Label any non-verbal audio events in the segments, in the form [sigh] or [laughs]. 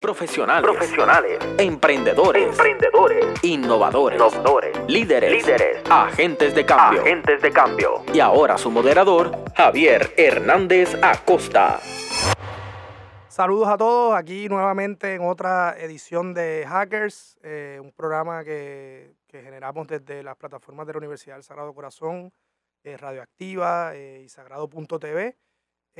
Profesionales. profesionales, Emprendedores. emprendedores, innovadores. innovadores, líderes. líderes, Agentes de cambio. agentes de cambio. Y ahora su moderador, Javier Hernández Acosta. Saludos a todos, aquí nuevamente en otra edición de Hackers, eh, un programa que, que generamos desde las plataformas de la Universidad del Sagrado Corazón, eh, Radioactiva eh, y Sagrado.tv.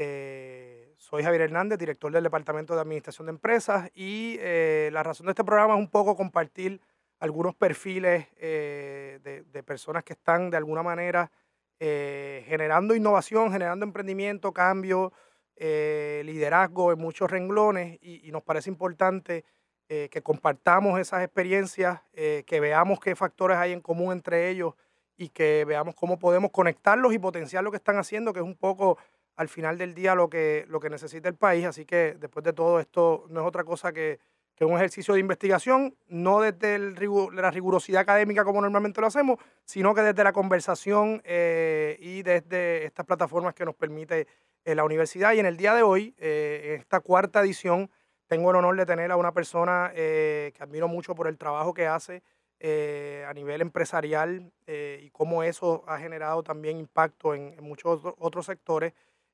Eh, soy Javier Hernández, director del Departamento de Administración de Empresas y eh, la razón de este programa es un poco compartir algunos perfiles eh, de, personas que están de alguna manera generando innovación, generando emprendimiento, cambio, liderazgo en muchos renglones y, y nos parece importante que compartamos esas experiencias, que veamos qué factores hay en común entre ellos y que veamos cómo podemos conectarlos y potenciar lo que están haciendo, que es un poco al final del día lo que, lo que necesita el país. Así que después de todo esto no es otra cosa que, que un ejercicio de investigación, no desde el la rigurosidad académica como normalmente lo hacemos, sino que desde la conversación eh, y desde estas plataformas que nos permite eh, la universidad. Y en el día de hoy, eh, en esta cuarta edición, tengo el honor de tener a una persona eh, que admiro mucho por el trabajo que hace eh, a nivel empresarial eh, y cómo eso ha generado también impacto en, en muchos otro- otros sectores.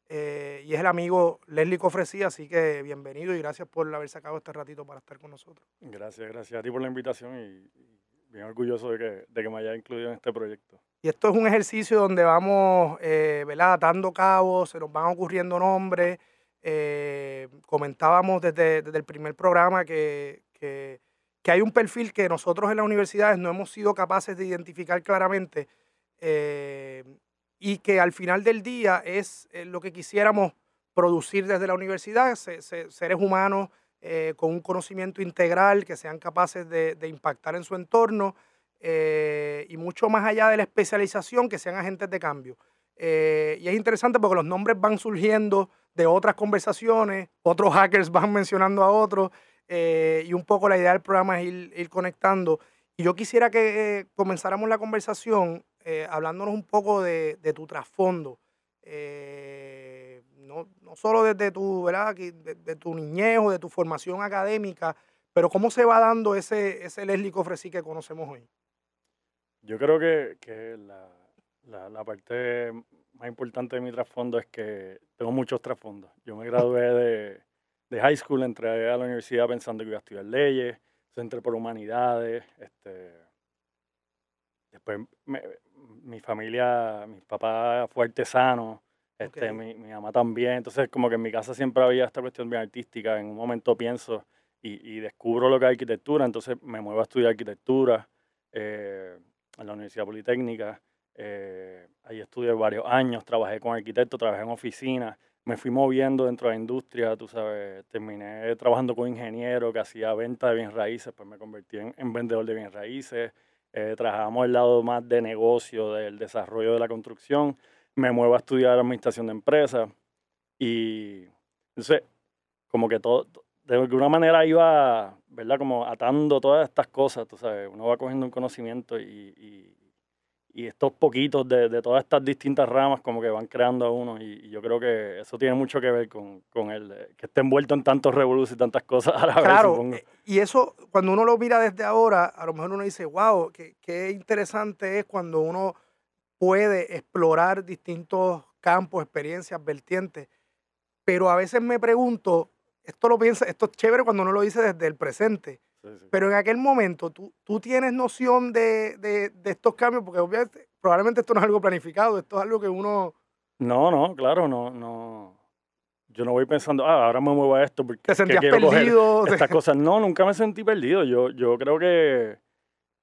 Eh, y es el amigo Leslie Cofresí, así que bienvenido y gracias por haber sacado este ratito para estar con nosotros. Gracias, gracias a ti por la invitación y, bien orgulloso de que, de que me haya incluido en este proyecto. Y esto es un ejercicio donde vamos, eh, ¿verdad? Atando cabos, se nos van ocurriendo nombres. eh, comentábamos desde, desde el primer programa que, que, que hay un perfil que nosotros en las universidades no hemos sido capaces de identificar claramente eh, y que al final del día es eh, lo que quisiéramos producir desde la universidad, se- se- seres humanos eh, con un conocimiento integral, que sean capaces de, impactar en su entorno eh, y mucho más allá de la especialización, que sean agentes de cambio. Y es interesante porque los nombres van surgiendo de otras conversaciones, otros hackers [laughs] van mencionando a otros, y un poco la idea del programa es ir, conectando. Y yo quisiera que comenzáramos la conversación eh, hablándonos un poco de, tu trasfondo. Eh, no, no solo desde tu, ¿verdad? De, de tu niñez o de tu formación académica, pero cómo se va dando ese, ese Leslie Cofresí que conocemos hoy. Yo creo que, que la, la, la parte más importante de mi trasfondo es que tengo muchos trasfondos. Yo me gradué de, de high school, entré a la universidad pensando que iba a estudiar leyes, entré por humanidades, este, después me- mi familia, mi papá fue artesano, este, mi, mi mamá también, entonces como que en mi casa siempre había esta cuestión bien artística, en un momento pienso y, y descubro lo que es arquitectura, entonces me muevo a estudiar arquitectura eh, en la Universidad Politécnica, eh, ahí estudié varios años, trabajé con arquitectos, trabajé en oficinas, me fui moviendo dentro de la industria, tú sabes, terminé trabajando con ingeniero que hacía venta de bienes raíces, pues me convertí en, en vendedor de bienes raíces, eh, trabajamos el lado más de negocio, del desarrollo de la construcción, me muevo a estudiar administración de empresas y entonces como que todo, de alguna manera iba, ¿verdad? Como atando todas estas cosas, tú sabes, uno va cogiendo un conocimiento y, y, y estos poquitos de, de todas estas distintas ramas como que van creando a uno y, y yo creo que eso tiene mucho que ver con, con el eh, que esté envuelto en tantos revoluciones y tantas cosas a la vez, Claro, eh, y eso cuando uno lo mira desde ahora, a lo mejor uno dice, wow, qué, qué interesante es cuando uno puede explorar distintos campos, experiencias, vertientes. Pero a veces me pregunto, esto lo piensa, esto es chévere cuando uno lo dice desde el presente, Sí, sí. pero en aquel momento tú, tú tienes noción de, de- de estos cambios, porque obviamente, probablemente esto no es algo planificado, esto es algo que uno No, no, claro, no, no. Yo no voy pensando, ah, ahora me muevo a esto porque te que sentías quiero coger perdido. te- estas cosas. No, nunca me sentí perdido. Yo, yo creo que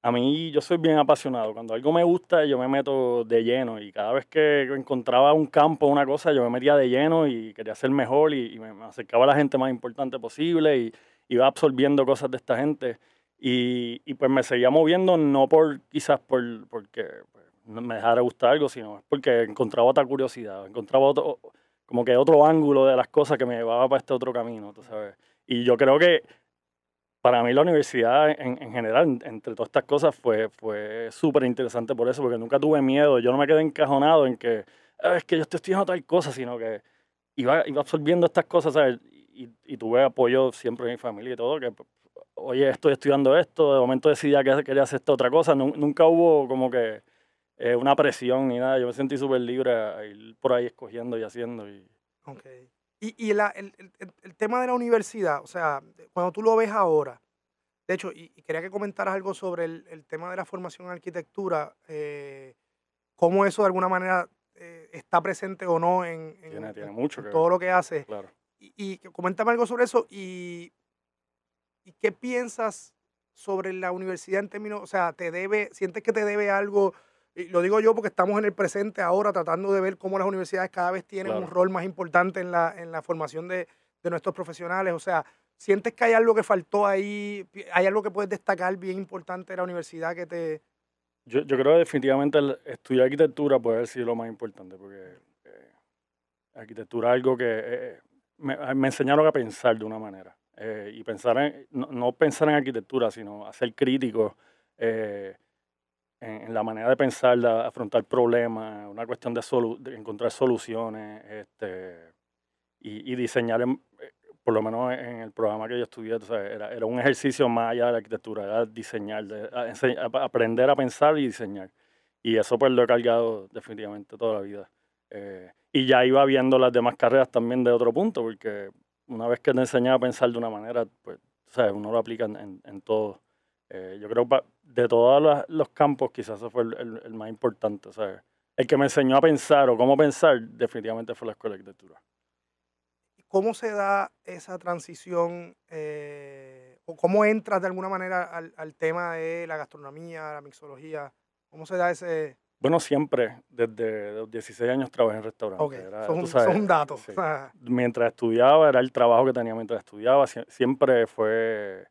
a mí yo soy bien apasionado. Cuando algo me gusta, yo me meto de lleno. Y cada vez que encontraba un campo, una cosa, yo me metía de lleno y quería ser mejor y, y me acercaba a la gente más importante posible y iba absorbiendo cosas de esta gente. Y, y pues me seguía moviendo, no por quizás por, porque pues, no me dejara gustar algo, sino porque encontraba otra curiosidad, encontraba otro, como que otro ángulo de las cosas que me llevaba para este otro camino, tú sabes. Y yo creo que para mí la universidad en, en general, en- entre todas estas cosas, fue, fue súper interesante por eso, porque nunca tuve miedo. Yo no me quedé encajonado en que "Ah, es que yo estoy estudiando tal cosa, sino que iba, iba absorbiendo estas cosas, ¿sabes? Y, y tuve apoyo siempre de mi familia y todo, que oye, estoy estudiando esto, de momento decidí que quería hacer esta otra cosa, nunca hubo como que eh, una presión ni nada, yo me sentí súper libre a ir por ahí escogiendo y haciendo. Y... Ok. Y, y el, el, el, tema de la universidad, o sea, cuando tú lo ves ahora, de hecho, y, quería que comentaras algo sobre el, tema de la formación en arquitectura, eh, cómo eso de alguna manera eh, está presente o no en, todo lo que hace. Claro. Y, y, coméntame algo sobre eso y, y qué piensas sobre la universidad en términos, o sea, te debe, sientes que te debe algo, y lo digo yo porque estamos en el presente ahora tratando de ver cómo las universidades cada vez tienen un rol más importante en la, en la formación de, de nuestros profesionales, o sea, ¿Sientes que hay algo que faltó ahí? ¿Hay algo que puedes destacar bien importante de la universidad que te...? Yo, yo creo que definitivamente estudiar arquitectura puede haber sido lo más importante, porque eh, arquitectura es algo que eh, me, me, enseñaron a pensar de una manera. y pensar en, no, pensar en arquitectura, sino a ser crítico en, en, la manera de pensar, de afrontar problemas, una cuestión de, de encontrar soluciones este, y, y diseñar en, por lo menos en el programa que yo estudié, era, era, un ejercicio más allá de la arquitectura, era diseñar, aprender a pensar y diseñar. Y eso pues lo he cargado definitivamente toda la vida. Eh, y ya iba viendo las demás carreras también de otro punto, porque una vez que te enseñas a pensar de una manera, pues ¿sabes? uno lo aplica en, en, todo. Eh, yo creo que de todos los, campos quizás eso fue el, el, más importante. ¿sabes? El que me enseñó a pensar o cómo pensar definitivamente fue la escuela de arquitectura. ¿Cómo se da esa transición eh, o cómo entras de alguna manera al, tema de la gastronomía, la mixología? ¿Cómo se da ese...? Bueno, siempre, desde los 16 años trabajé en restaurantes. Ok, era, un, dato. Mientras estudiaba, era el trabajo que tenía mientras estudiaba. siempre fue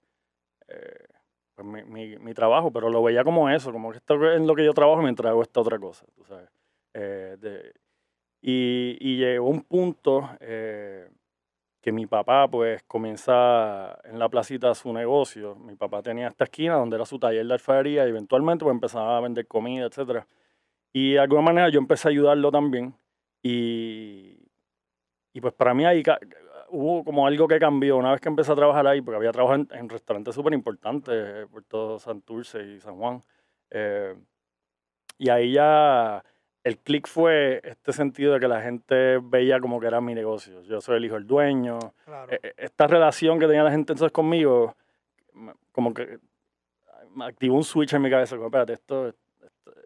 eh, pues mi, mi, trabajo, pero lo veía como eso, como que esto es lo que yo trabajo mientras hago esta otra cosa, tú sabes. Eh, de, y, y, llegó un punto que mi papá pues comienza en la placita su negocio. Mi papá tenía esta esquina donde era su taller de alfarería y eventualmente pues empezaba a vender comida, etc. Y de alguna manera yo empecé a ayudarlo también y, y pues para mí ahí hubo como algo que cambió una vez que empecé a trabajar ahí, porque había trabajado en, restaurantes súper importantes, por todo Santurce y San Juan. Eh, y ahí ya el clic fue este sentido de que la gente veía como que era mi negocio. Yo soy el hijo del dueño. E, e, esta relación que tenía la gente entonces conmigo, como que activó un switch en mi cabeza. Como, espérate, esto,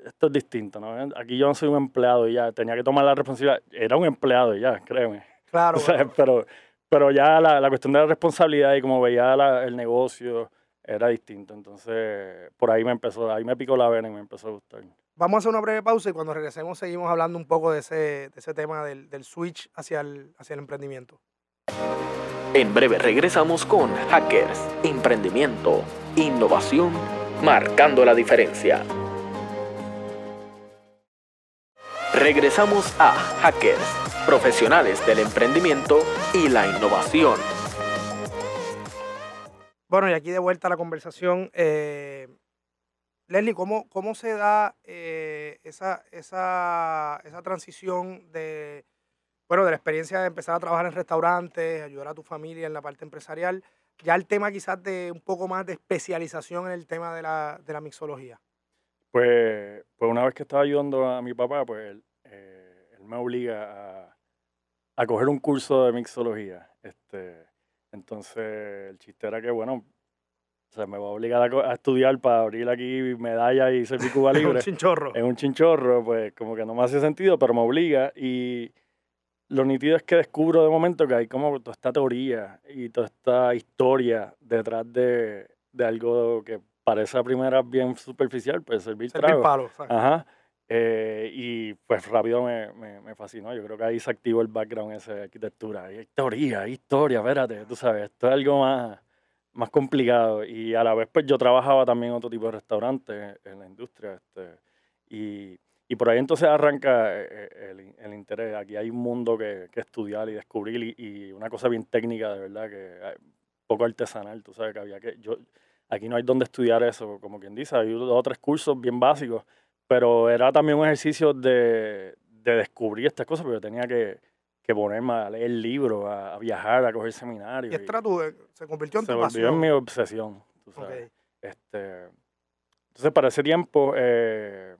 esto, es distinto, ¿no? Aquí yo no soy un empleado y ya tenía que tomar la responsabilidad. Era un empleado y ya, créeme. Claro. [laughs] pero, pero ya la, la, cuestión de la responsabilidad y como veía el negocio era distinto. Entonces, por ahí me empezó, ahí me picó la vena y me empezó a gustar. Vamos a hacer una breve pausa y cuando regresemos seguimos hablando un poco de ese, de ese tema del, del switch hacia el, hacia el emprendimiento. En breve regresamos con Hackers, Emprendimiento, Innovación, Marcando la Diferencia. Regresamos a Hackers, profesionales del emprendimiento y la innovación. Bueno, y aquí de vuelta a la conversación. Eh, Leslie, ¿cómo, cómo se da eh, esa, esa, esa, transición de, bueno, de la experiencia de empezar a trabajar en restaurantes, ayudar a tu familia en la parte empresarial, ya el tema quizás de un poco más de especialización en el tema de la, de la mixología? Pues, pues una vez que estaba ayudando a mi papá, pues él, eh, él me obliga a, a, coger un curso de mixología. Este, entonces el chiste era que, bueno, o sea, me va a obligar a, estudiar para abrir aquí medalla y ser mi Cuba [laughs] libre. un chinchorro. Es un chinchorro, pues como que no me hace sentido, pero me obliga. Y lo nítido es que descubro de momento que hay como toda esta teoría y toda esta historia detrás de, de algo que parece a primera bien superficial, pues servir, servir trago. Palo, Ajá. Eh, y pues rápido me, me, me, fascinó. Yo creo que ahí se activó el background ese de arquitectura. Hay teoría, hay historia, espérate, tú sabes, esto es algo más más complicado. Y a la vez, pues yo trabajaba también en otro tipo de restaurantes en la industria. Este, y, y por ahí entonces arranca eh, eh, el, el, interés. Aquí hay un mundo que, que estudiar y descubrir y, una cosa bien técnica, de verdad, que poco artesanal, tú sabes que había que... Yo, aquí no hay donde estudiar eso, como quien dice, hay dos o tres cursos bien básicos, pero era también un ejercicio de, de descubrir estas cosas, porque tenía que, que ponerme a leer libros, a, a viajar, a coger seminarios. Y era tu- se convirtió en se tu pasión. en mi obsesión, tú sabes. Ok. Este, entonces, para ese tiempo, eh,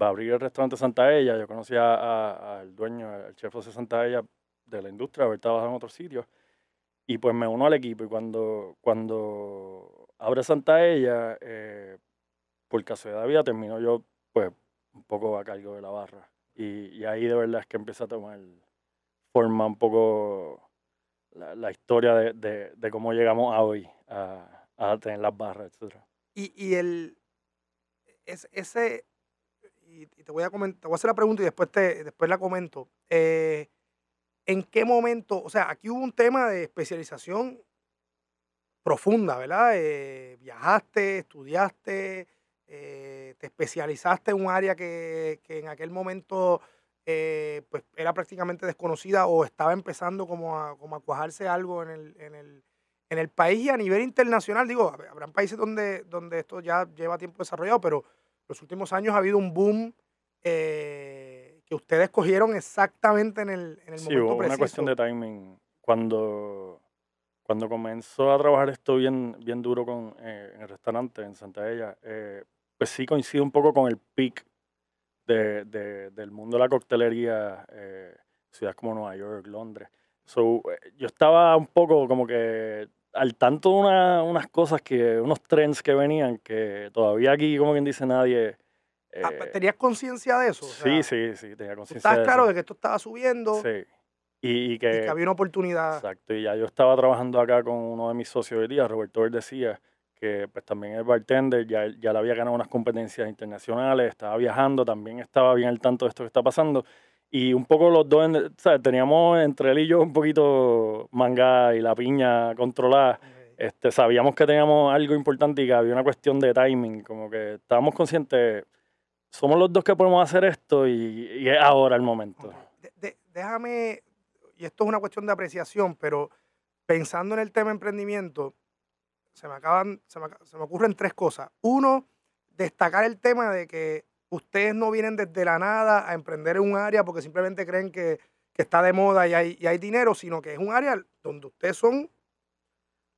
va a abrir el restaurante Santa Ella. Yo conocí a- a- al dueño, al chef José Santa Ella de la industria, ahorita trabaja en otros sitios. Y pues me uno al equipo. Y cuando, cuando abre Santa Ella, eh, por casualidad de vida, termino yo, pues, un poco a cargo de la barra. Y, ahí de verdad es que empieza a tomar forma un poco la, historia de, cómo llegamos a hoy a, tener las barras, etc. Y, y el es- ese y te voy a comentar, te voy a hacer la pregunta y después te después la comento. Eh, ¿En qué momento? O sea, aquí hubo un tema de especialización profunda, ¿verdad? Eh, viajaste, estudiaste, eh, te especializaste en un área que, que en aquel momento eh, pues era prácticamente desconocida o estaba empezando como a, como a cuajarse algo en el, en el, en el país y a nivel internacional. Digo, hab- habrán países donde, donde esto ya lleva tiempo desarrollado, pero los últimos años ha habido un boom eh, que ustedes cogieron exactamente en el, en el Sí, momento preciso. una cuestión de timing. Cuando, cuando comenzó a trabajar esto bien, bien duro con, eh, en el restaurante en Santa Ella, eh, pues sí coincide un poco con el peak de, de- del mundo de la coctelería, eh, ciudades como Nueva York, Londres. So, eh, yo estaba un poco como que al tanto de una- unas cosas que, unos trends que venían, que todavía aquí, como quien dice, nadie... Ah, eh, ¿Tenías conciencia de eso? O sí, sea, sí, sí, tenía ¿tú conciencia ¿Estás de claro eso. de que esto estaba subiendo Sí. Y, y y que, que había una oportunidad? exacto, y ya yo estaba trabajando acá con uno de mis socios hoy día, Roberto él decía que pues también es bartender, ya, ya le había ganado unas competencias internacionales, estaba viajando, también estaba bien al tanto de esto que está pasando. Y un poco los dos, ¿sabes? teníamos entre él y yo un poquito manga y la piña controlada. Este, sabíamos que teníamos algo importante y que había una cuestión de timing, como que estábamos conscientes, somos los dos que podemos hacer esto y, y es ahora el momento. Ok. De- de- déjame, y esto es una cuestión de apreciación, pero pensando en el tema emprendimiento, se me acaban, se me, ocurren tres cosas. Uno, destacar el tema de que ustedes no vienen desde la nada a emprender en un área porque simplemente creen que, que está de moda y hay, y hay dinero, sino que es un área donde ustedes son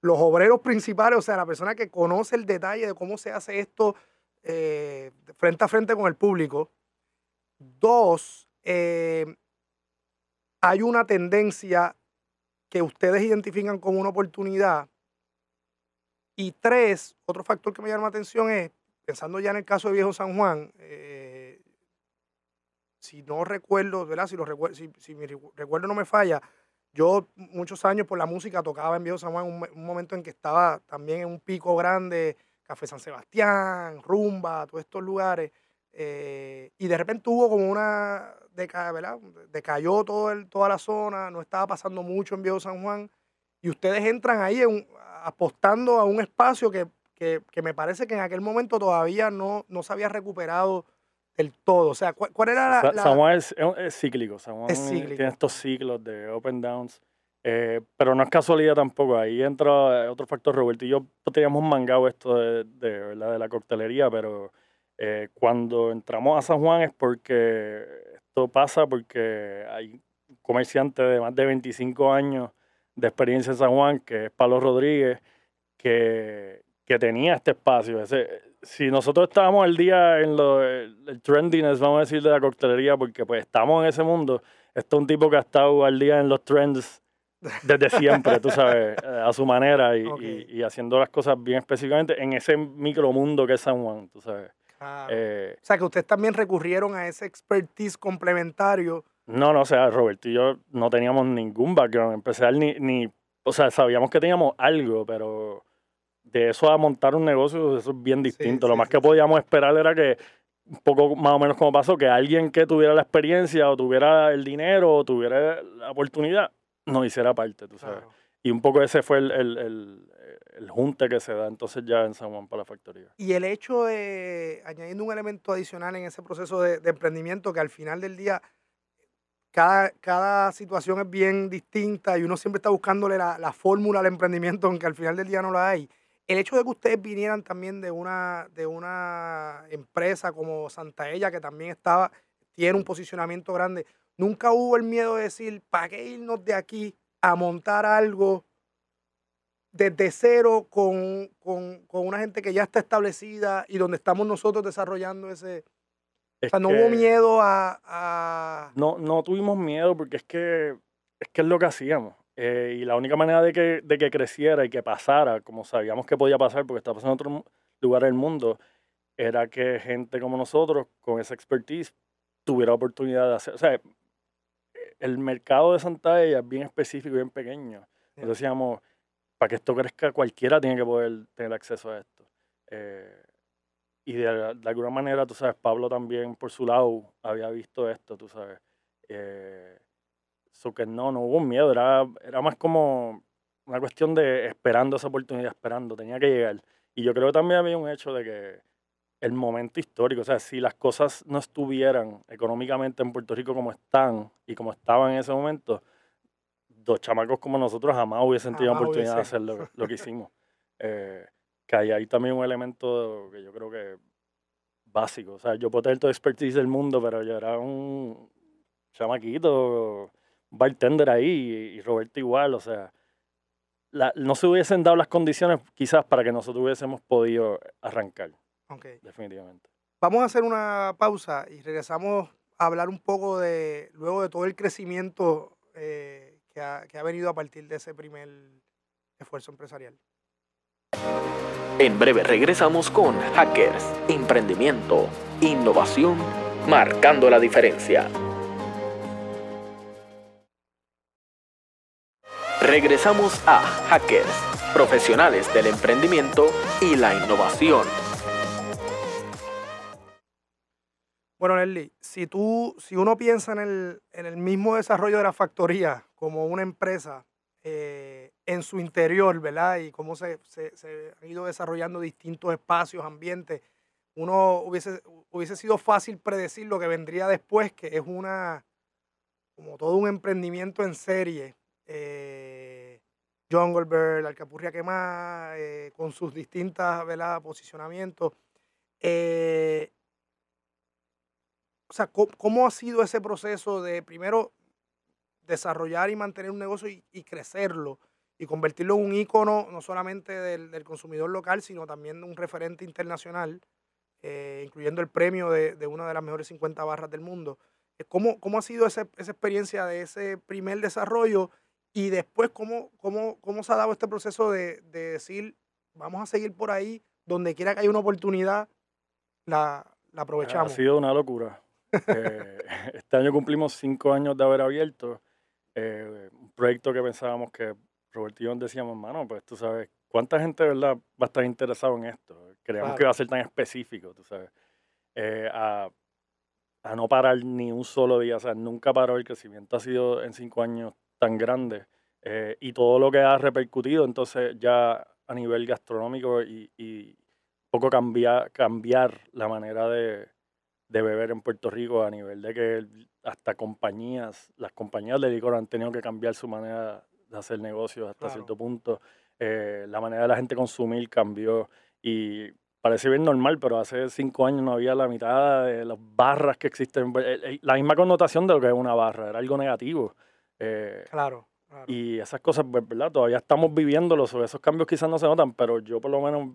los obreros principales, o sea, la persona que conoce el detalle de cómo se hace esto eh, frente a frente con el público. Dos, eh, hay una tendencia que ustedes identifican como una oportunidad. Y tres, otro factor que me llama la atención es, pensando ya en el caso de Viejo San Juan, eh, si no recuerdo, ¿verdad? Si, lo recuer- si, si mi recu- recuerdo no me falla, yo muchos años por la música tocaba en Viejo San Juan, un, un momento en que estaba también en un pico grande, Café San Sebastián, Rumba, todos estos lugares. eh, y de repente hubo como una, deca, ¿verdad? Decayó todo el, toda la zona, no estaba pasando mucho en Viejo San Juan. Y ustedes entran ahí en apostando a un espacio que, que- que me parece que en aquel momento todavía no, no se había recuperado del todo. O sea, ¿cuál, cuál era la, Sa- la- San Juan es, cíclico. San Juan Es cíclico. tiene estos ciclos de up and downs. eh, pero no es casualidad tampoco. Ahí entra eh, otro factor. Roberto y yo pues, teníamos mangado esto de, de, de la coctelería, pero eh, cuando entramos a San Juan es porque esto pasa porque hay un comerciante de más de 25 años de experiencia en San Juan, que es Pablo Rodríguez, que, que tenía este espacio. Ese, si nosotros estábamos al día en lo, el, el trendiness, vamos a decir, de la coctelería, porque pues estamos en ese mundo, este es un tipo que ha estado al día en los trends desde siempre, tú sabes, eh, a su manera y, y- Ok. y haciendo las cosas bien específicamente en ese micromundo que es San Juan, tú sabes. Claro. Eh, o sea, que ustedes también recurrieron a ese expertise complementario. No, no, o sea, Roberto y yo no teníamos ningún background, empezar ni, ni, o sea, sabíamos que teníamos algo, pero de eso a montar un negocio, eso es bien distinto. Lo sí, más sí, que podíamos esperar era que, un poco más o menos como pasó, que alguien que tuviera la experiencia o tuviera el dinero o tuviera la oportunidad, nos hiciera parte, tú sabes. Claro. Y un poco ese fue el, el, el, el junte que se da entonces ya en San Juan para la factoría. Y el hecho de, añadiendo un elemento adicional en ese proceso de, de emprendimiento, que al final del día cada, cada situación es bien distinta y uno siempre está buscándole la, la fórmula al emprendimiento, aunque al final del día no la hay. El hecho de que ustedes vinieran también de una, de una empresa como Santa Ella, que también estaba, tiene un posicionamiento grande, nunca hubo el miedo de decir, ¿para qué irnos de aquí a montar algo desde cero con, con, con una gente que ya está establecida y donde estamos nosotros desarrollando ese... Es o sea, no hubo miedo a... a- No, no tuvimos miedo porque es que es, que es lo que hacíamos. Eh, y la única manera de que, de que creciera y que pasara, como sabíamos que podía pasar porque está pasando en otros mu- lugares del mundo, era que gente como nosotros, con esa expertise, tuviera oportunidad de hacer. O sea, el mercado de Santa Ella es bien específico y bien pequeño. Entonces decíamos, para que esto crezca, cualquiera tiene que poder tener acceso a esto. Eh, y de, de alguna manera, tú sabes, Pablo también por su lado había visto esto, tú sabes. Eh, so que no, no hubo miedo, era, era más como una cuestión de esperando esa oportunidad, esperando, tenía que llegar. Y yo creo que también había un hecho de que el momento histórico, o sea, si las cosas no estuvieran económicamente en Puerto Rico como están y como estaban en ese momento, dos chamacos como nosotros jamás hubiesen tenido Jamás oportunidad de hubiesen. hacer lo, lo que [laughs] hicimos. Eh, que hay ahí también un elemento que yo creo que básico. O sea, yo puedo tener todo el expertise del mundo, pero yo era un chamaquito, un bartender ahí, y, Roberto igual, o sea, la- no se hubiesen dado las condiciones quizás para que nosotros hubiésemos podido arrancar, Ok. definitivamente. Vamos a hacer una pausa y regresamos a hablar un poco de, luego de todo el crecimiento eh, que, ha, que ha venido a partir de ese primer esfuerzo empresarial. En breve regresamos con Hackers, Emprendimiento, Innovación, marcando la diferencia. Regresamos a Hackers, profesionales del emprendimiento y la innovación. Bueno, Nelly, si tú, si uno piensa en el, en el mismo desarrollo de la factoría como una empresa eh, en su interior, ¿verdad? Y cómo se, se, se han ido desarrollando distintos espacios, ambientes, uno hubiese, hubiese sido fácil predecir lo que vendría después, que es una, como todo un emprendimiento en serie. Eh, Jungle Bird, Alcapurria Quemada, eh, con sus distintas, ¿verdad? Posicionamientos. Eh, o sea, ¿cómo, cómo ha sido ese proceso de primero desarrollar y mantener un negocio y, y crecerlo y convertirlo en un ícono no solamente del, del consumidor local, sino también un referente internacional, eh, incluyendo el premio de, de una de las mejores 50 barras del mundo? ¿Cómo, cómo ha sido ese- esa experiencia de ese primer desarrollo y después cómo, cómo, cómo se ha dado este proceso de, de decir, vamos a seguir por ahí, donde quiera que haya una oportunidad, la, la Ha aprovechamos? sido una locura. Eh, [laughs] este año cumplimos cinco años de haber abierto eh, un proyecto que pensábamos que Roberto y yo decíamos, mano, pues tú sabes, ¿cuánta gente de verdad va a estar interesado en esto? Creíamos Claro. que iba a ser tan específico, tú sabes. Eh, a, a no parar ni un solo día, o sea, nunca paró el crecimiento, ha sido en cinco años tan grande eh, y todo lo que ha repercutido entonces ya a nivel gastronómico y, y poco cambiar, cambiar la manera de, de beber en Puerto Rico a nivel de que hasta compañías, las compañías de licor han tenido que cambiar su manera de hacer negocios hasta Claro. cierto punto. Eh, la manera de la gente consumir cambió y parece bien normal, pero hace cinco años no había la mitad de las barras que existen. Eh, eh, La misma connotación de lo que es una barra, era algo negativo. Eh, Claro, claro. y esas cosas, pues, ¿verdad? Todavía estamos viviéndolos, esos cambios quizás no se notan, pero yo por lo menos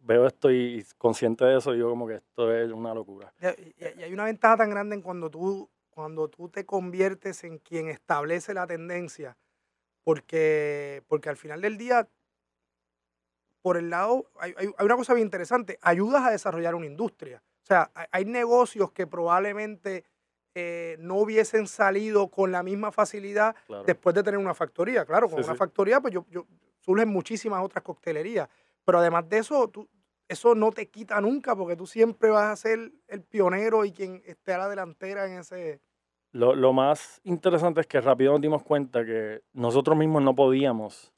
veo esto y consciente de eso, digo como que esto es una locura. Y hay una ventaja tan grande en cuando tú, cuando tú te conviertes en quien establece la tendencia, porque, porque al final del día, por el lado, hay, hay- una cosa bien interesante, ayudas a desarrollar una industria. O sea, hay, hay negocios que probablemente eh, no hubiesen salido con la misma facilidad Claro. después de tener una factoría. Claro, con Sí, una sí. factoría, pues yo, yo- surgen muchísimas otras coctelerías. Pero además de eso, tú, eso no te quita nunca, porque tú siempre vas a ser el pionero y quien esté a la delantera en ese. Lo, lo más interesante es que rápido nos dimos cuenta que nosotros mismos no podíamos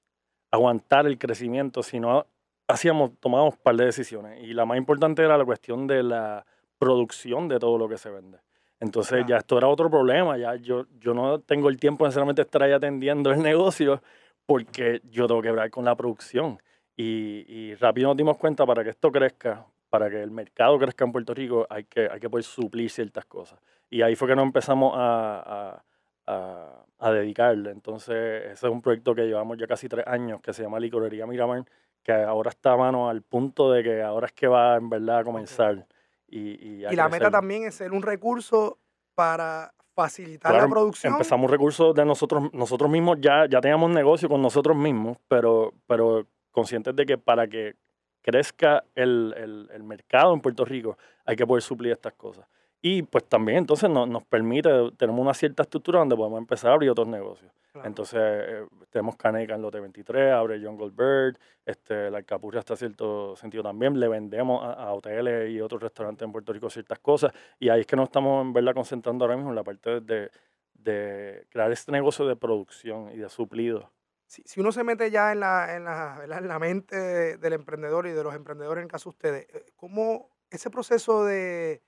aguantar el crecimiento si no hacíamos, tomábamos un par de decisiones. Y la más importante era la cuestión de la producción de todo lo que se vende. Entonces ya esto era otro problema, ya yo, yo no tengo el tiempo necesariamente de estar ahí atendiendo el [laughs] negocio porque yo tengo que ver con la producción. Y, y rápido nos dimos cuenta para que esto crezca, para que el mercado crezca en Puerto Rico, hay que, hay que poder suplir ciertas cosas. Y ahí fue que nos empezamos a, a, a, dedicarle. Entonces, ese es un proyecto que llevamos ya casi tres años, que se llama Licorería Miramar, que ahora está a mano al punto de que ahora es que va en verdad a comenzar. Y, y, la meta también es ser un recurso para facilitar la producción. Empezamos recursos de nosotros, nosotros mismos, ya, ya teníamos negocio con nosotros mismos, pero, pero conscientes de que para que crezca el, el, el mercado en Puerto Rico hay que poder suplir estas cosas. Y pues también entonces nos, permite, tenemos una cierta estructura donde podemos empezar a abrir otros negocios. Entonces eh, tenemos Caneca en Lote 23, abre John Goldberg, este, la Alcapurria hasta cierto sentido también, le vendemos a, hoteles y otros restaurantes en Puerto Rico ciertas cosas y ahí es que nos estamos en verdad concentrando ahora mismo en la parte de, de crear este negocio de producción y de suplido. Si, si uno se mete ya en la, en la, en la mente del emprendedor y de los emprendedores en caso de ustedes, eh, ¿cómo ese proceso de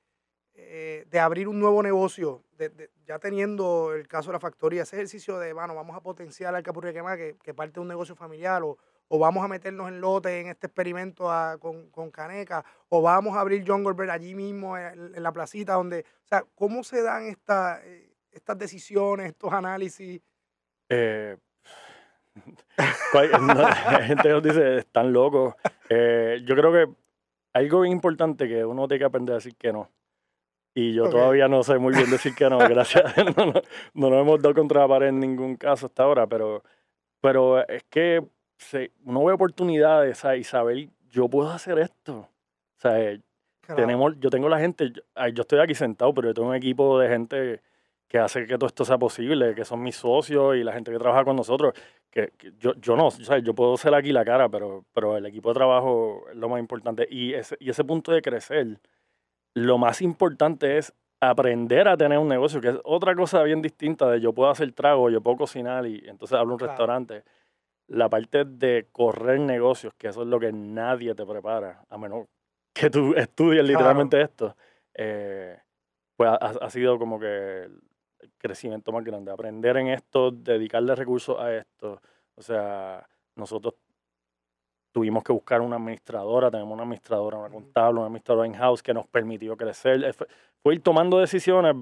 eh, de abrir un nuevo negocio, ya teniendo el caso de la factoría, ese ejercicio de, bueno, vamos a potenciar al Capurria Quema que, que parte de un negocio familiar, o, o vamos a meternos en lote en este experimento con, con, Caneca, o vamos a abrir John Goldberg allí mismo en, la placita, donde, o sea, ¿cómo se dan esta, eh, estas decisiones, estos análisis? Eh, [laughs] la gente nos dice, están locos. yo creo que algo importante que uno tiene que aprender a decir que no. Y yo todavía no sé muy bien decir que no, [laughs] gracias. [laughs] no, no, no nos hemos dado contra la pared en ningún caso hasta ahora, pero, pero es que uno ve oportunidades y saber, yo puedo hacer esto. O sea, tenemos, yo tengo la gente, yo, estoy aquí sentado, pero yo tengo un equipo de gente que hace que todo esto sea posible, que son mis socios y la gente que trabaja con nosotros. Que, yo, yo no, o yo puedo ser aquí la cara, pero, pero el equipo de trabajo es lo más importante. Y ese, y ese punto de crecer lo más importante es aprender a tener un negocio, que es otra cosa bien distinta de yo puedo hacer trago, yo puedo cocinar y entonces hablo un restaurante. La parte de correr negocios, que eso es lo que nadie te prepara, a menos que tú [laughs] estudies literalmente esto, eh, pues ha, sido como que el crecimiento más grande. Aprender en esto, dedicarle recursos a esto. O sea, nosotros tuvimos que buscar una administradora, tenemos una administradora, una contable, una administradora in-house que nos permitió crecer. Fue ir tomando decisiones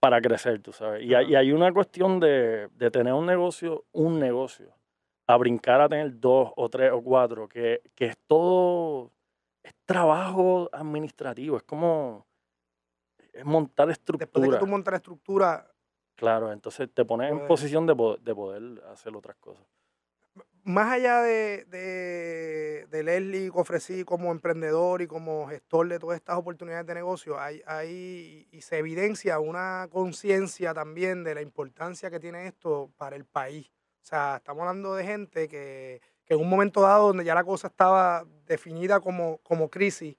para crecer, tú sabes. Y, hay, una cuestión de, tener un negocio, un negocio, a brincar a tener dos o tres o cuatro, que, es todo, es trabajo administrativo, es como es montar estructura. Después de que tú montas estructura. Claro, entonces te pones en posición de, de poder hacer otras cosas más allá de, de, Leslie Cofresí como emprendedor y como gestor de todas estas oportunidades de negocio, hay, hay y se evidencia una conciencia también de la importancia que tiene esto para el país. O sea, estamos hablando de gente que, en un momento dado donde ya la cosa estaba definida como, como crisis,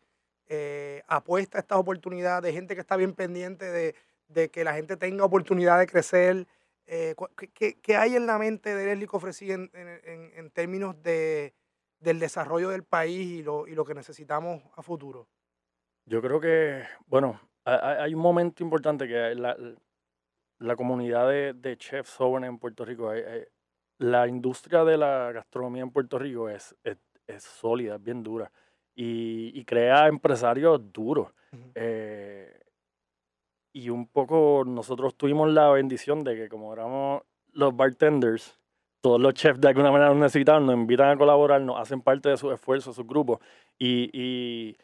eh, apuesta a estas oportunidades, de gente que está bien pendiente de, de que la gente tenga oportunidad de crecer, eh, ¿qué, hay en la mente de Leslie Cofresí en, en, términos de, del desarrollo del país y lo, y lo que necesitamos a futuro? Yo creo que, bueno, hay, un momento importante que la, la comunidad de, de, chefs jóvenes en Puerto Rico, la industria de la gastronomía en Puerto Rico es, es, sólida, es bien dura y, y crea empresarios duros y un poco nosotros tuvimos la bendición de que como éramos los bartenders, todos los chefs de alguna manera nos necesitan, nos invitan a colaborar, nos hacen parte de sus esfuerzos, sus grupos. Y, y,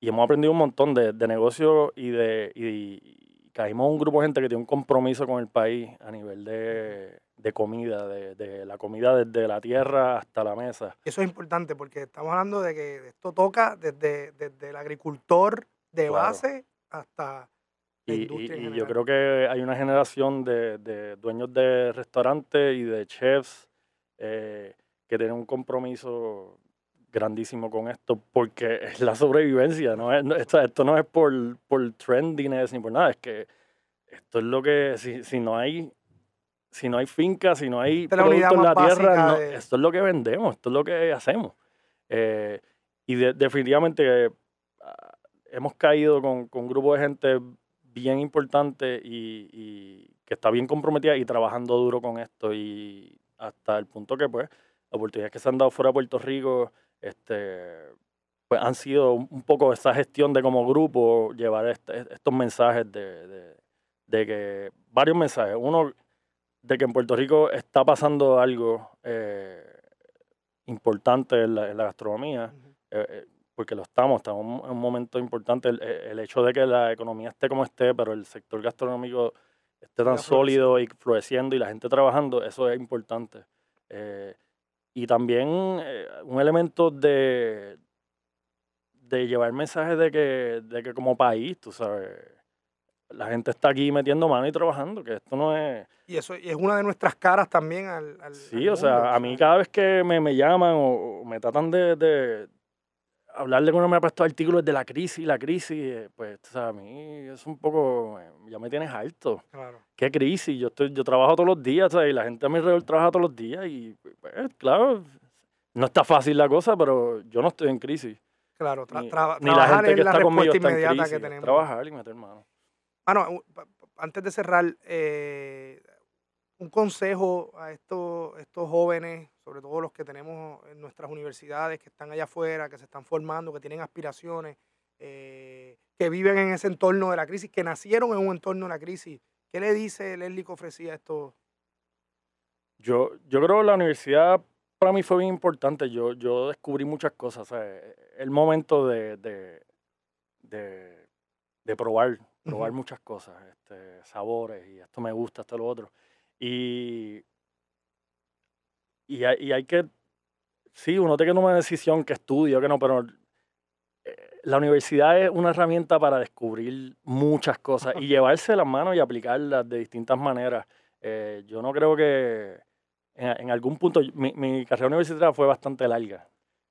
y, hemos aprendido un montón de, de negocios y de y, caímos un grupo de gente que tiene un compromiso con el país a nivel de, de comida, de, de, la comida desde la tierra hasta la mesa. Eso es importante porque estamos hablando de que esto toca desde, desde el agricultor de base hasta y, yo creo que hay una generación de, dueños de restaurantes y de chefs eh, que tienen un compromiso grandísimo con esto porque es la sobrevivencia, no es, esto, no es por, por trendiness ni por nada, es que esto es lo que, si, si no hay si no hay finca, si no hay producto en la tierra, esto es lo que vendemos, esto es lo que hacemos. Eh, y definitivamente ah, hemos caído con, con un grupo de gente bien importante y, que está bien comprometida y trabajando duro con esto y hasta el punto que pues las oportunidades que se han dado fuera de Puerto Rico este pues han sido un poco esa gestión de como grupo llevar este, estos mensajes de, de que varios mensajes. Uno, de que en Puerto Rico está pasando algo eh, importante en la, gastronomía, eh, porque lo estamos, estamos en un momento importante. El, hecho de que la economía esté como esté, pero el sector gastronómico esté tan sólido y floreciendo y la gente trabajando, eso es importante. y también un elemento de, de llevar mensajes de que, de que como país, tú sabes, la gente está aquí metiendo mano y trabajando, que esto no es... Y eso es una de nuestras caras también al... sí, o sea, a mí cada vez que me, me llaman o, me tratan de, de hablar de uno me ha puesto artículos de la crisis, la crisis, eh, pues, o sea, a mí es un poco, eh, ya me tienes alto. Claro. ¿Qué crisis? Yo, estoy, yo trabajo todos los días, ¿sabes? Y la gente a mi alrededor trabaja todos los días y, pues, claro, no está fácil la cosa, pero yo no estoy en crisis. Claro, ni, la gente que está conmigo está en crisis, que tenemos. Trabajar y meter mano. Bueno, antes de cerrar, eh, un consejo a estos, estos jóvenes, sobre todo los que tenemos en nuestras universidades, que están allá afuera, que se están formando, que tienen aspiraciones, eh, que viven en ese entorno de la crisis, que nacieron en un entorno de la crisis. ¿Qué le dice Leslie ofrecía a estos? Yo, yo creo que la universidad para mí fue bien importante. Yo, yo descubrí muchas cosas. el momento de, de, de probar probar muchas cosas, este, sabores, y esto me gusta, esto lo otro. Y, y, hay, hay que, sí, uno tiene que tomar una decisión, que estudio, que no, pero eh, la universidad es una herramienta para descubrir muchas cosas y [laughs] llevarse las manos y aplicarlas de distintas maneras. Eh, yo no creo que en, algún punto, mi, carrera universitaria fue bastante larga,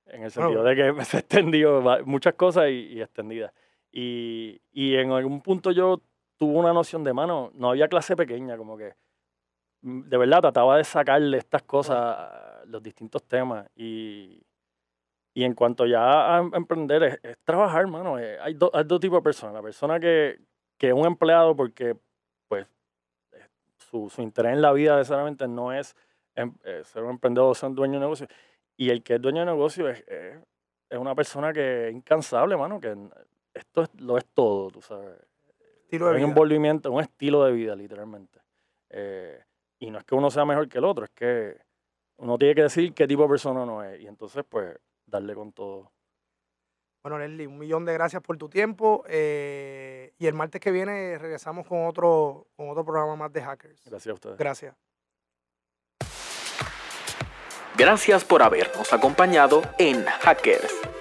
en el sentido de que [laughs] se extendió muchas cosas y, y extendidas. Y, y en algún punto yo tuve una noción de mano, no había clase pequeña, como que de verdad trataba de sacarle estas cosas, los distintos temas. Y, y en cuanto ya a em, emprender, es, trabajar, mano. Eh, hay, hay, dos tipos de personas. La persona que, que es un empleado porque pues eh, su, su, interés en la vida necesariamente no es em, eh, ser un emprendedor o ser un dueño de negocio. Y el que es dueño de negocio es, es, es una persona que es incansable, mano, que esto lo es todo, tú sabes. Estilo de un envolvimiento, un estilo de vida, literalmente. Eh, y no es que uno sea mejor que el otro, es que uno tiene que decir qué tipo de persona uno es. Y entonces, pues, darle con todo. Bueno, Leslie, un millón de gracias por tu tiempo. Eh, y el martes que viene regresamos con otro, con otro programa más de Hackers. Gracias a ustedes. Gracias. Gracias por habernos acompañado en Hackers